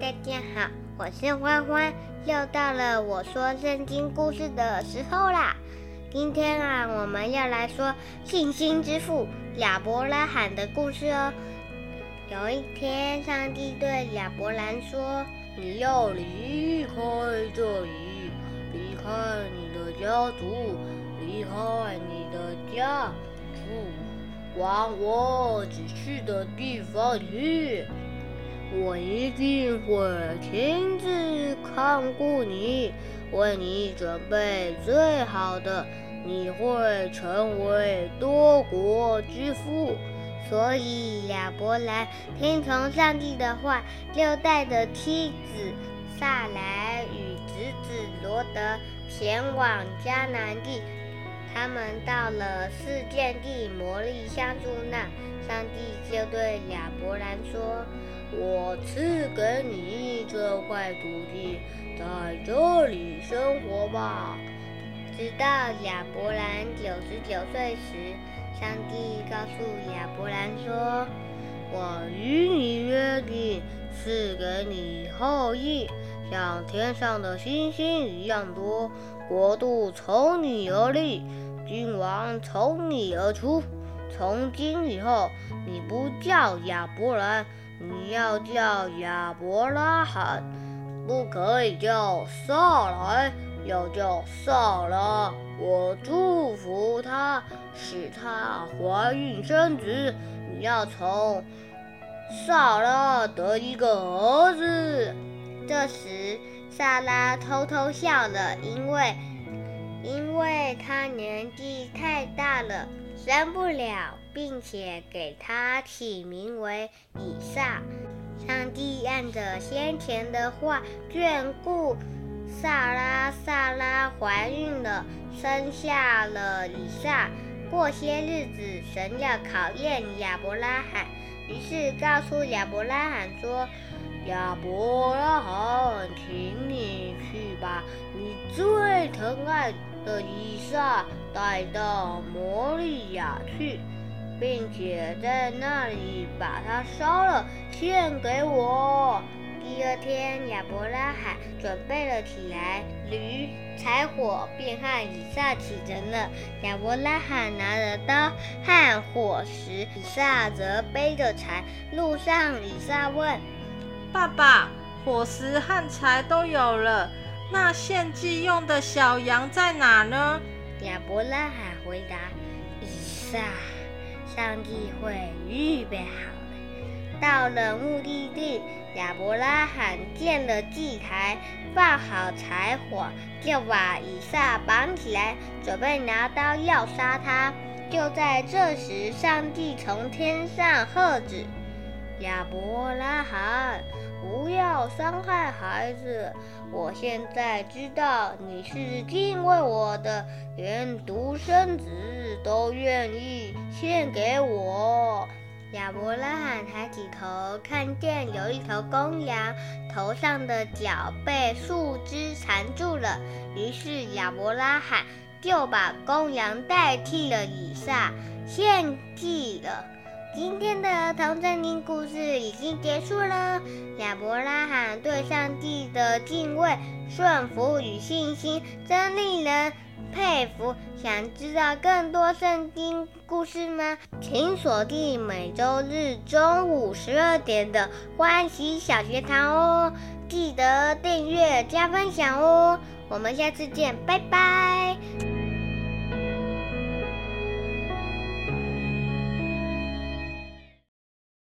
大家好，我是欢欢，又到了我说圣经故事的时候啦。今天啊，我们要来说信心之父亚伯拉罕的故事哦。有一天，上帝对亚伯兰说：“你要离开这里，离开你的家族，离开你的家父，往我指示的地方去。”我一定会亲自看顾你，为你准备最好的。你会成为多国之父。所以亚伯兰听从上帝的话，六代的妻子萨莱与侄子罗德前往迦南地。他们到了四件地摩利相住那，上帝就对亚伯兰说。我赐给你这块土地，在这里生活吧。直到亚伯兰九十九岁时，上帝告诉亚伯兰说：“我与你约定，赐给你后裔，像天上的星星一样多，国度从你而立，君王从你而出。从今以后，你不叫亚伯兰。”你要叫亚伯拉罕，不可以叫萨来，要叫萨拉。我祝福他，使他怀孕生子。你要从萨拉得一个儿子。这时，萨拉偷偷笑了，因为因为他年纪太大了。生不了，并且给他起名为以撒。上帝按着先前的话眷顾萨拉，萨拉怀孕了，生下了以撒。过些日子，神要考验亚伯拉罕，于是告诉亚伯拉罕说：“亚伯拉罕，请你去把你最疼爱的以撒。”带到摩利亚去，并且在那里把它烧了，献给我。第二天，亚伯拉罕准备了起来，驴、柴火，便和以撒启程了。亚伯拉罕拿着刀和火石，以撒则背着柴。路上，以撒问：“爸爸，火石和柴都有了，那献祭用的小羊在哪呢？”亚伯拉罕回答：“以撒，上帝会预备好的。”到了目的地，亚伯拉罕建了祭台，放好柴火，就把以撒绑起来，准备拿刀要杀他。就在这时，上帝从天上喝止：“亚伯拉罕。”不要伤害孩子！我现在知道你是敬畏我的，连独生子都愿意献给我。亚伯拉罕抬起头，看见有一头公羊，头上的角被树枝缠住了。于是亚伯拉罕就把公羊代替了以撒，献祭了。今天的儿童圣经故事已经结束了。亚伯拉罕对上帝的敬畏、顺服与信心，真令人佩服。想知道更多圣经故事吗？请锁定每周日中午十二点的欢喜小学堂哦！记得订阅加分享哦！我们下次见，拜拜。